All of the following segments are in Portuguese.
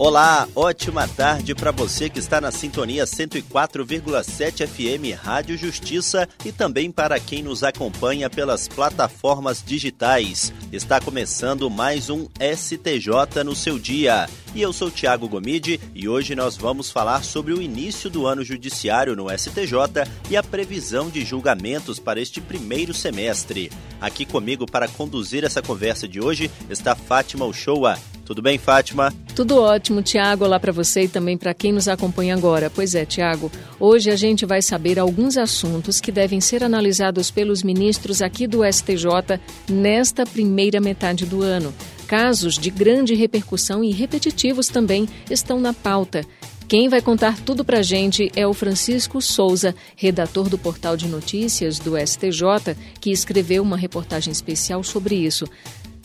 Olá, ótima tarde para você que está na sintonia 104,7 FM Rádio Justiça e também para quem nos acompanha pelas plataformas digitais. Está começando mais um STJ no seu dia. E eu sou Tiago Gomide e hoje nós vamos falar sobre o início do ano judiciário no STJ e a previsão de julgamentos para este primeiro semestre. Aqui comigo para conduzir essa conversa de hoje está Fátima Uchoa. Tudo bem, Fátima? Tudo ótimo, Tiago. Olá para você e também para quem nos acompanha agora. Pois é, Tiago, hoje a gente vai saber alguns assuntos que devem ser analisados pelos ministros aqui do STJ nesta primeira metade do ano. Casos de grande repercussão e repetitivos também estão na pauta. Quem vai contar tudo para a gente é o Francisco Souza, redator do portal de notícias do STJ, que escreveu uma reportagem especial sobre isso.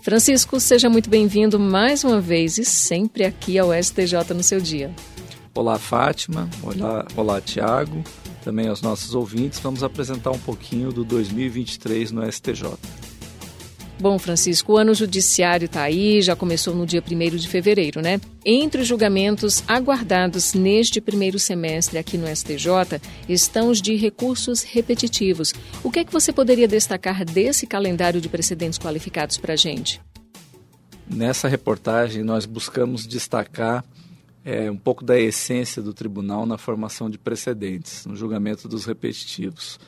Francisco, seja muito bem-vindo mais uma vez e sempre aqui ao STJ no seu dia. Olá, Fátima. Olá, olá Tiago. Também aos nossos ouvintes. Vamos apresentar um pouquinho do 2023 no STJ. Bom, Francisco, o ano judiciário está aí, já começou no dia 1 de fevereiro, né? Entre os julgamentos aguardados neste primeiro semestre aqui no STJ estão os de recursos repetitivos. O que é que você poderia destacar desse calendário de precedentes qualificados para a gente? Nessa reportagem, nós buscamos destacar é, um pouco da essência do tribunal na formação de precedentes, no julgamento dos repetitivos.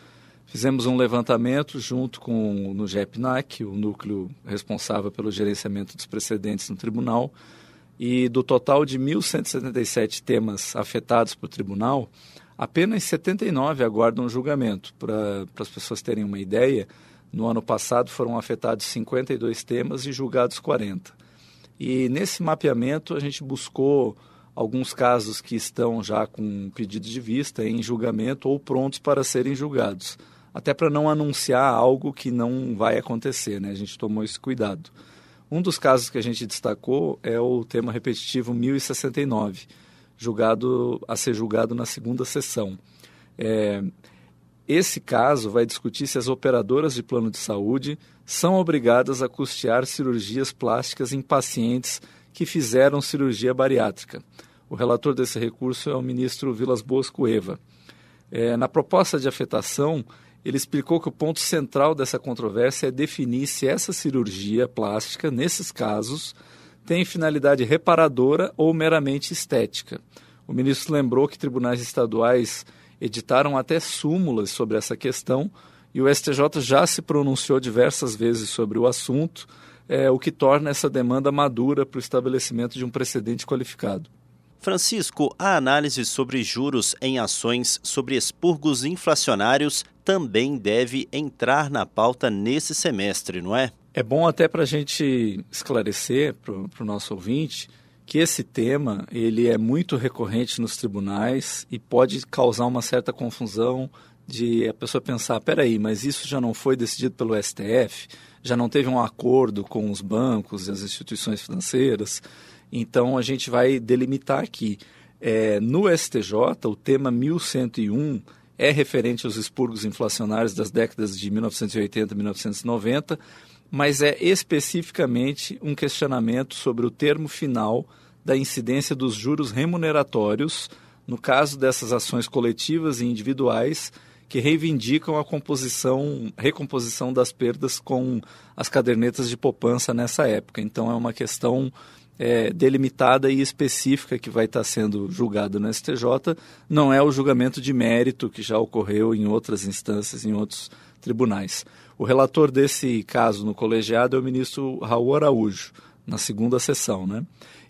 Fizemos um levantamento junto com no GEPNAC, o núcleo responsável pelo gerenciamento dos precedentes no tribunal, e do total de 1.177 temas afetados por tribunal, apenas 79 aguardam julgamento. Para as pessoas terem uma ideia, no ano passado foram afetados 52 temas e julgados 40. E nesse mapeamento a gente buscou alguns casos que estão já com pedido de vista em julgamento ou prontos para serem julgados até para não anunciar algo que não vai acontecer, né? A gente tomou esse cuidado. Um dos casos que a gente destacou é o tema repetitivo 1069, julgado a ser julgado na segunda sessão. É, esse caso vai discutir se as operadoras de plano de saúde são obrigadas a custear cirurgias plásticas em pacientes que fizeram cirurgia bariátrica. O relator desse recurso é o ministro Vilas Boas Cueva. É, na proposta de afetação, ele explicou que o ponto central dessa controvérsia é definir se essa cirurgia plástica, nesses casos, tem finalidade reparadora ou meramente estética. O ministro lembrou que tribunais estaduais editaram até súmulas sobre essa questão e o STJ já se pronunciou diversas vezes sobre o assunto, é, o que torna essa demanda madura para o estabelecimento de um precedente qualificado. Francisco, a análise sobre juros em ações sobre expurgos inflacionários também deve entrar na pauta nesse semestre, não é? É bom até para a gente esclarecer para o nosso ouvinte que esse tema ele é muito recorrente nos tribunais e pode causar uma certa confusão de a pessoa pensar, peraí, mas isso já não foi decidido pelo STF? Já não teve um acordo com os bancos e as instituições financeiras? Então a gente vai delimitar aqui. É, no STJ, o tema 1101 é referente aos expurgos inflacionários das décadas de 1980 e 1990, mas é especificamente um questionamento sobre o termo final da incidência dos juros remuneratórios no caso dessas ações coletivas e individuais que reivindicam a composição, recomposição das perdas com as cadernetas de poupança nessa época. Então é uma questão é, delimitada e específica que vai estar sendo julgada no STJ, não é o julgamento de mérito que já ocorreu em outras instâncias, em outros tribunais. O relator desse caso no colegiado é o ministro Raul Araújo, na segunda sessão. Né?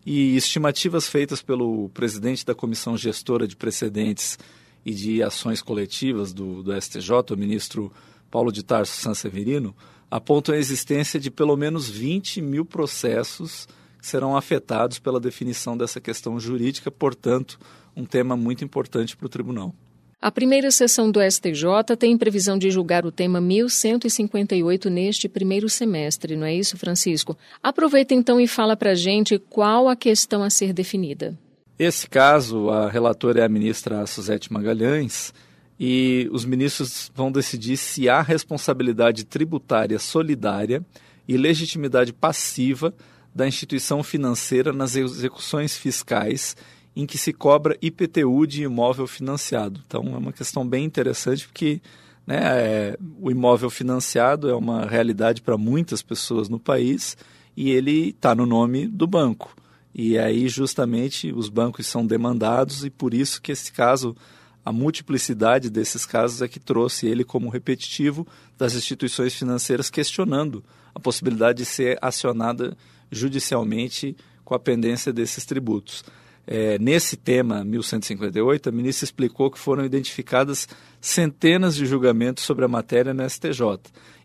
E estimativas feitas pelo presidente da Comissão Gestora de Precedentes e de Ações Coletivas do, do STJ, o ministro Paulo de Tarso Sanseverino, apontam a existência de pelo menos 20 mil processos serão afetados pela definição dessa questão jurídica, portanto, um tema muito importante para o tribunal. A primeira sessão do STJ tem previsão de julgar o tema 1158 neste primeiro semestre, não é isso, Francisco? Aproveita então e fala para a gente qual a questão a ser definida. Esse caso, a relatora é a ministra Suzete Magalhães, e os ministros vão decidir se há responsabilidade tributária solidária e legitimidade passiva da instituição financeira nas execuções fiscais em que se cobra IPTU de imóvel financiado. Então é uma questão bem interessante porque né, é, o imóvel financiado é uma realidade para muitas pessoas no país e ele está no nome do banco. E aí justamente os bancos são demandados e por isso que esse caso a multiplicidade desses casos é que trouxe ele como repetitivo das instituições financeiras questionando a possibilidade de ser acionada judicialmente com a pendência desses tributos. É, nesse tema 1158, a ministra explicou que foram identificadas centenas de julgamentos sobre a matéria no STJ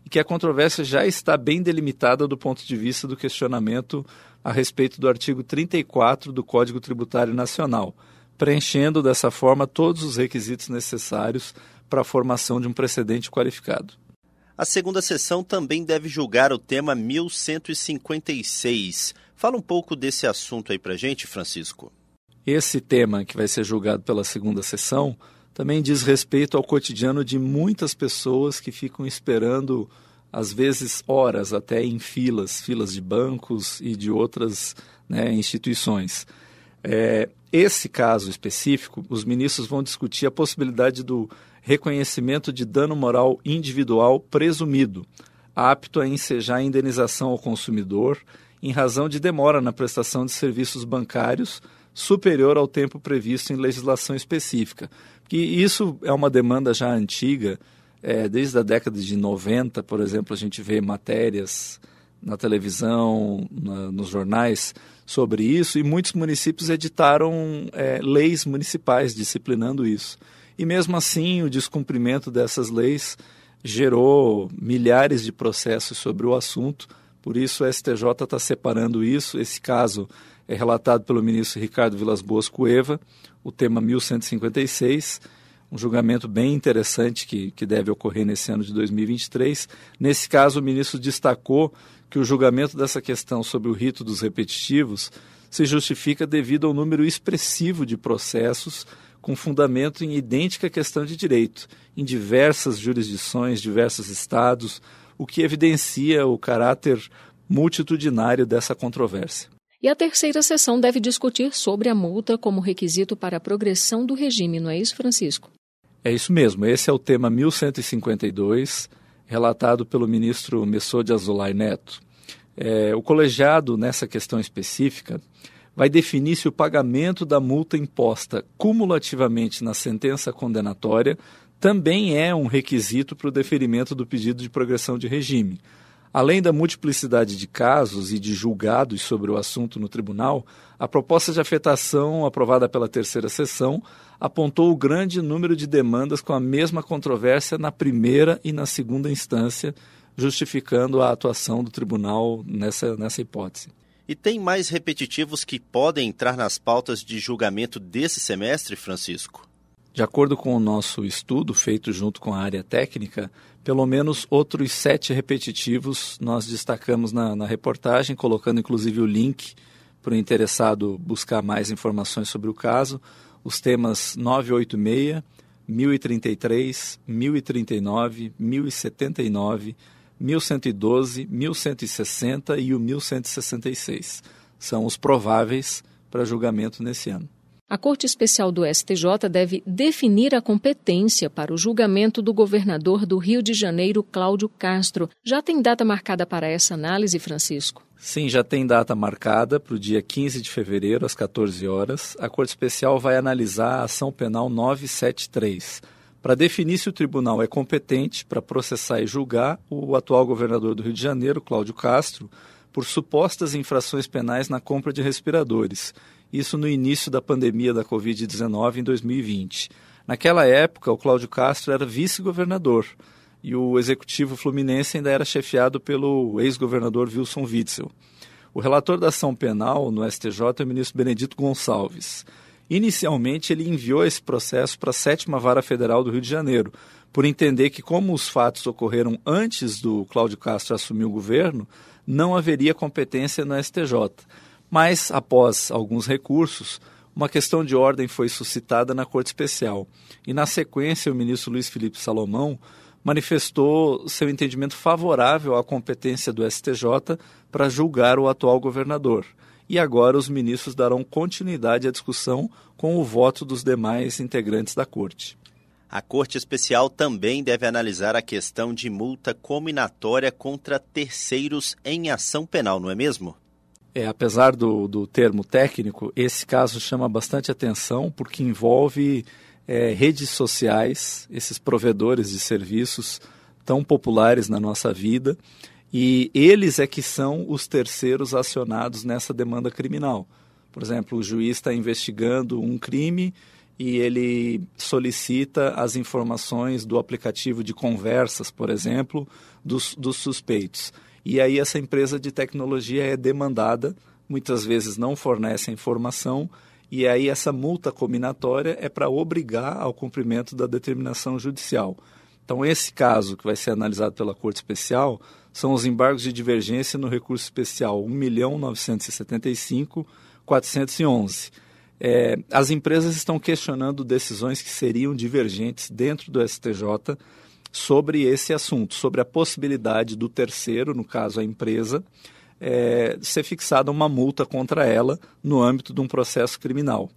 e que a controvérsia já está bem delimitada do ponto de vista do questionamento a respeito do artigo 34 do Código Tributário Nacional, preenchendo dessa forma todos os requisitos necessários para a formação de um precedente qualificado. A segunda sessão também deve julgar o tema 1156. Fala um pouco desse assunto aí para gente, Francisco. Esse tema que vai ser julgado pela segunda sessão também diz respeito ao cotidiano de muitas pessoas que ficam esperando, às vezes, horas até em filas, filas de bancos e de outras né, instituições. É, esse caso específico, os ministros vão discutir a possibilidade do reconhecimento de dano moral individual presumido, apto a ensejar indenização ao consumidor em razão de demora na prestação de serviços bancários superior ao tempo previsto em legislação específica. Que isso é uma demanda já antiga, é, desde a década de 90, por exemplo, a gente vê matérias na televisão, na, nos jornais sobre isso, e muitos municípios editaram é, leis municipais disciplinando isso. E mesmo assim, o descumprimento dessas leis gerou milhares de processos sobre o assunto, por isso o STJ está separando isso. Esse caso é relatado pelo ministro Ricardo Vilas Boas Cueva, o tema 1156, um julgamento bem interessante que, que deve ocorrer nesse ano de 2023. Nesse caso, o ministro destacou que o julgamento dessa questão sobre o rito dos repetitivos se justifica devido ao número expressivo de processos com fundamento em idêntica questão de direito, em diversas jurisdições, diversos estados, o que evidencia o caráter multitudinário dessa controvérsia. E a terceira sessão deve discutir sobre a multa como requisito para a progressão do regime, não é isso, Francisco? É isso mesmo. Esse é o tema 1152 relatado pelo ministro Messô de Azulay Neto. É, o colegiado, nessa questão específica, vai definir se o pagamento da multa imposta cumulativamente na sentença condenatória também é um requisito para o deferimento do pedido de progressão de regime. Além da multiplicidade de casos e de julgados sobre o assunto no tribunal, a proposta de afetação aprovada pela terceira sessão apontou o grande número de demandas com a mesma controvérsia na primeira e na segunda instância, justificando a atuação do tribunal nessa, nessa hipótese. E tem mais repetitivos que podem entrar nas pautas de julgamento desse semestre, Francisco? De acordo com o nosso estudo feito junto com a área técnica, pelo menos outros sete repetitivos nós destacamos na, na reportagem, colocando inclusive o link para o interessado buscar mais informações sobre o caso os temas 986, 1033, 1039, 1079, 1112, 1160 e o 1166. São os prováveis para julgamento nesse ano. A Corte Especial do STJ deve definir a competência para o julgamento do governador do Rio de Janeiro, Cláudio Castro. Já tem data marcada para essa análise, Francisco? Sim, já tem data marcada para o dia 15 de fevereiro, às 14 horas. A Corte Especial vai analisar a ação penal 973 para definir se o tribunal é competente para processar e julgar o atual governador do Rio de Janeiro, Cláudio Castro, por supostas infrações penais na compra de respiradores isso no início da pandemia da Covid-19 em 2020. Naquela época, o Cláudio Castro era vice-governador e o executivo fluminense ainda era chefiado pelo ex-governador Wilson Witzel. O relator da ação penal no STJ é o ministro Benedito Gonçalves. Inicialmente, ele enviou esse processo para a sétima vara federal do Rio de Janeiro, por entender que, como os fatos ocorreram antes do Cláudio Castro assumir o governo, não haveria competência no STJ. Mas, após alguns recursos, uma questão de ordem foi suscitada na Corte Especial. E, na sequência, o ministro Luiz Felipe Salomão manifestou seu entendimento favorável à competência do STJ para julgar o atual governador. E agora os ministros darão continuidade à discussão com o voto dos demais integrantes da Corte. A Corte Especial também deve analisar a questão de multa combinatória contra terceiros em ação penal, não é mesmo? É, apesar do, do termo técnico, esse caso chama bastante atenção porque envolve é, redes sociais, esses provedores de serviços tão populares na nossa vida, e eles é que são os terceiros acionados nessa demanda criminal. Por exemplo, o juiz está investigando um crime e ele solicita as informações do aplicativo de conversas, por exemplo, dos, dos suspeitos. E aí essa empresa de tecnologia é demandada, muitas vezes não fornece a informação, e aí essa multa combinatória é para obrigar ao cumprimento da determinação judicial. Então, esse caso que vai ser analisado pela Corte Especial são os embargos de divergência no recurso especial 1.975.411 é, as empresas estão questionando decisões que seriam divergentes dentro do STJ sobre esse assunto, sobre a possibilidade do terceiro, no caso a empresa, é, ser fixada uma multa contra ela no âmbito de um processo criminal.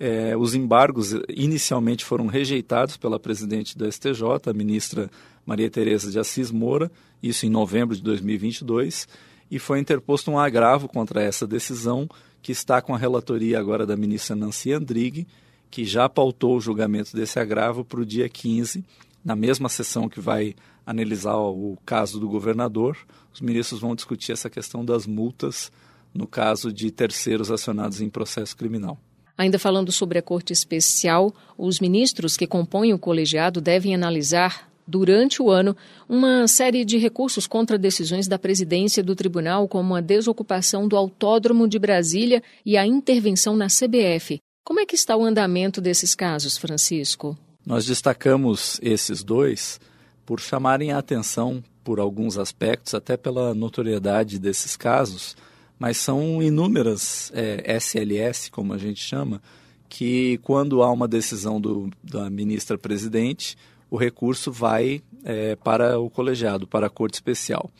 É, os embargos inicialmente foram rejeitados pela presidente do STJ, a ministra Maria Tereza de Assis Moura, isso em novembro de 2022, e foi interposto um agravo contra essa decisão que está com a relatoria agora da ministra Nancy Andrighi, que já pautou o julgamento desse agravo para o dia 15, na mesma sessão que vai analisar o caso do governador. Os ministros vão discutir essa questão das multas no caso de terceiros acionados em processo criminal. Ainda falando sobre a Corte Especial, os ministros que compõem o colegiado devem analisar durante o ano, uma série de recursos contra decisões da presidência do tribunal, como a desocupação do Autódromo de Brasília e a intervenção na CBF. Como é que está o andamento desses casos, Francisco? Nós destacamos esses dois por chamarem a atenção por alguns aspectos, até pela notoriedade desses casos, mas são inúmeras é, SLS, como a gente chama, que quando há uma decisão do, da ministra presidente, o recurso vai é, para o colegiado, para a Corte Especial.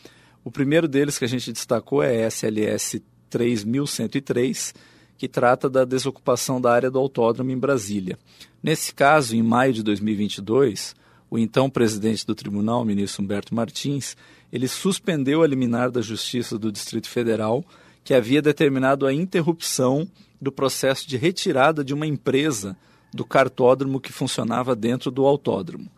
O primeiro deles que a gente destacou é SLS 3103, que trata da desocupação da área do autódromo em Brasília. Nesse caso, em maio de 2022, o então presidente do tribunal, ministro Humberto Martins, ele suspendeu a liminar da Justiça do Distrito Federal que havia determinado a interrupção do processo de retirada de uma empresa do cartódromo que funcionava dentro do autódromo.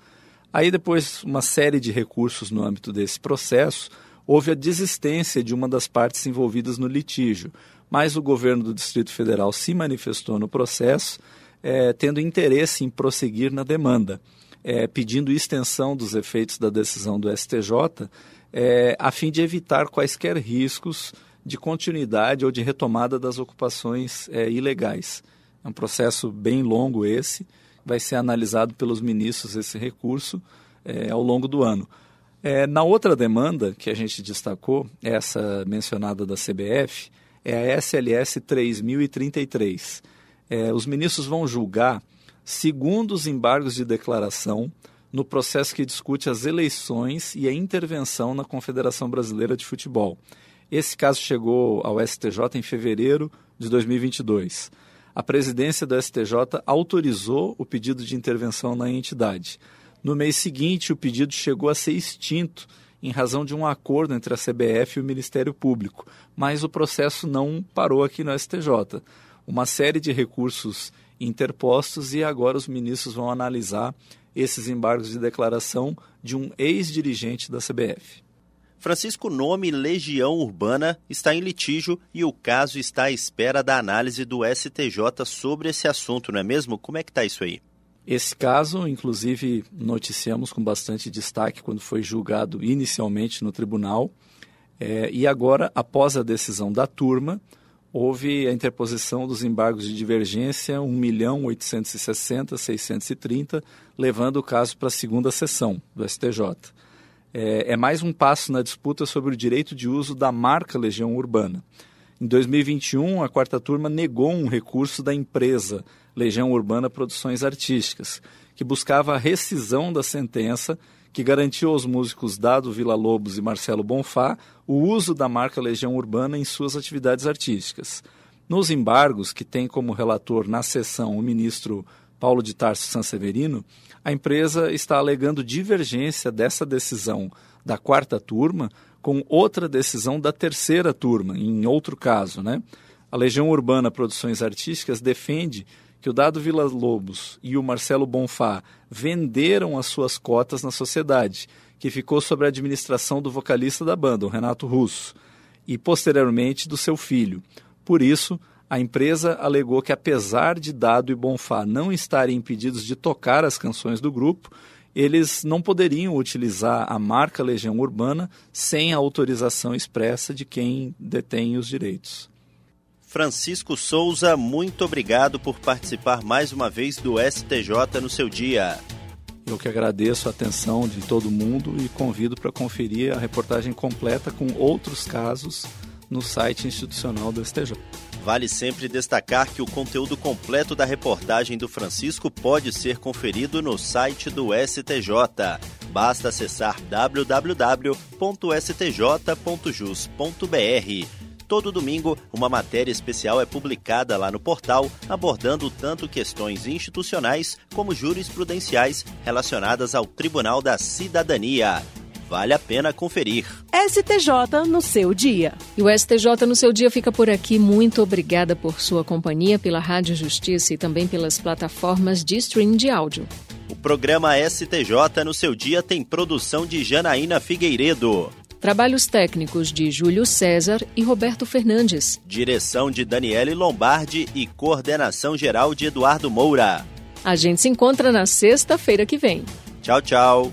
Aí, depois, uma série de recursos no âmbito desse processo, houve a desistência de uma das partes envolvidas no litígio, mas o governo do Distrito Federal se manifestou no processo, é, tendo interesse em prosseguir na demanda, é, pedindo extensão dos efeitos da decisão do STJ, é, a fim de evitar quaisquer riscos de continuidade ou de retomada das ocupações ilegais. É um processo bem longo esse, vai ser analisado pelos ministros esse recurso é, ao longo do ano. É, na outra demanda que a gente destacou, essa mencionada da CBF, é a SLS 3033. É, os ministros vão julgar, segundo os embargos de declaração, no processo que discute as eleições e a intervenção na Confederação Brasileira de Futebol. Esse caso chegou ao STJ em fevereiro de 2022 a presidência do STJ autorizou o pedido de intervenção na entidade. No mês seguinte, o pedido chegou a ser extinto em razão de um acordo entre a CBF e o Ministério Público, mas o processo não parou aqui no STJ. Uma série de recursos interpostos e agora os ministros vão analisar esses embargos de declaração de um ex-dirigente da CBF. Francisco Nome Legião Urbana está em litígio e o caso está à espera da análise do STJ sobre esse assunto, não é mesmo? Como é que está isso aí? Esse caso, inclusive, noticiamos com bastante destaque quando foi julgado inicialmente no tribunal. É, e agora, após a decisão da turma, houve a interposição dos embargos de divergência 1.860.630, levando o caso para a segunda sessão do STJ é, é mais um passo na disputa sobre o direito de uso da marca Legião Urbana. Em 2021, a quarta turma negou um recurso da empresa Legião Urbana Produções Artísticas, que buscava a rescisão da sentença que garantiu aos músicos Dado Vila Lobos e Marcelo Bonfá o uso da marca Legião Urbana em suas atividades artísticas. Nos embargos, que tem como relator na sessão o ministro Paulo de Tarso Sanseverino, a empresa está alegando divergência dessa decisão da quarta turma com outra decisão da terceira turma, em outro caso. Né? A Legião Urbana Produções Artísticas defende que o Dado Vila Lobos e o Marcelo Bonfá venderam as suas cotas na sociedade, que ficou sob a administração do vocalista da banda, o Renato Russo, e posteriormente do seu filho. Por isso, a empresa alegou que, apesar de Dado e Bonfá não estarem impedidos de tocar as canções do grupo, eles não poderiam utilizar a marca Legião Urbana sem a autorização expressa de quem detém os direitos. Francisco Souza, muito obrigado por participar mais uma vez do STJ no seu dia. Eu que agradeço a atenção de todo mundo e convido para conferir a reportagem completa com outros casos no site institucional do STJ. Vale sempre destacar que o conteúdo completo da reportagem do Francisco pode ser conferido no site do STJ. Basta acessar www.stj.jus.br todo domingo, uma matéria especial é publicada lá no portal, abordando tanto questões institucionais como jurisprudenciais relacionadas ao Tribunal da Cidadania. Vale a pena conferir. STJ no seu dia. E o STJ no seu dia fica por aqui. Muito obrigada por sua companhia pela Rádio Justiça e também pelas plataformas de stream de áudio. O programa STJ no seu dia tem produção de Janaína Figueiredo. Trabalhos técnicos de Júlio César e Roberto Fernandes. Direção de Daniele Lombardi e coordenação geral de Eduardo Moura. A gente se encontra na sexta-feira que vem. Tchau, tchau.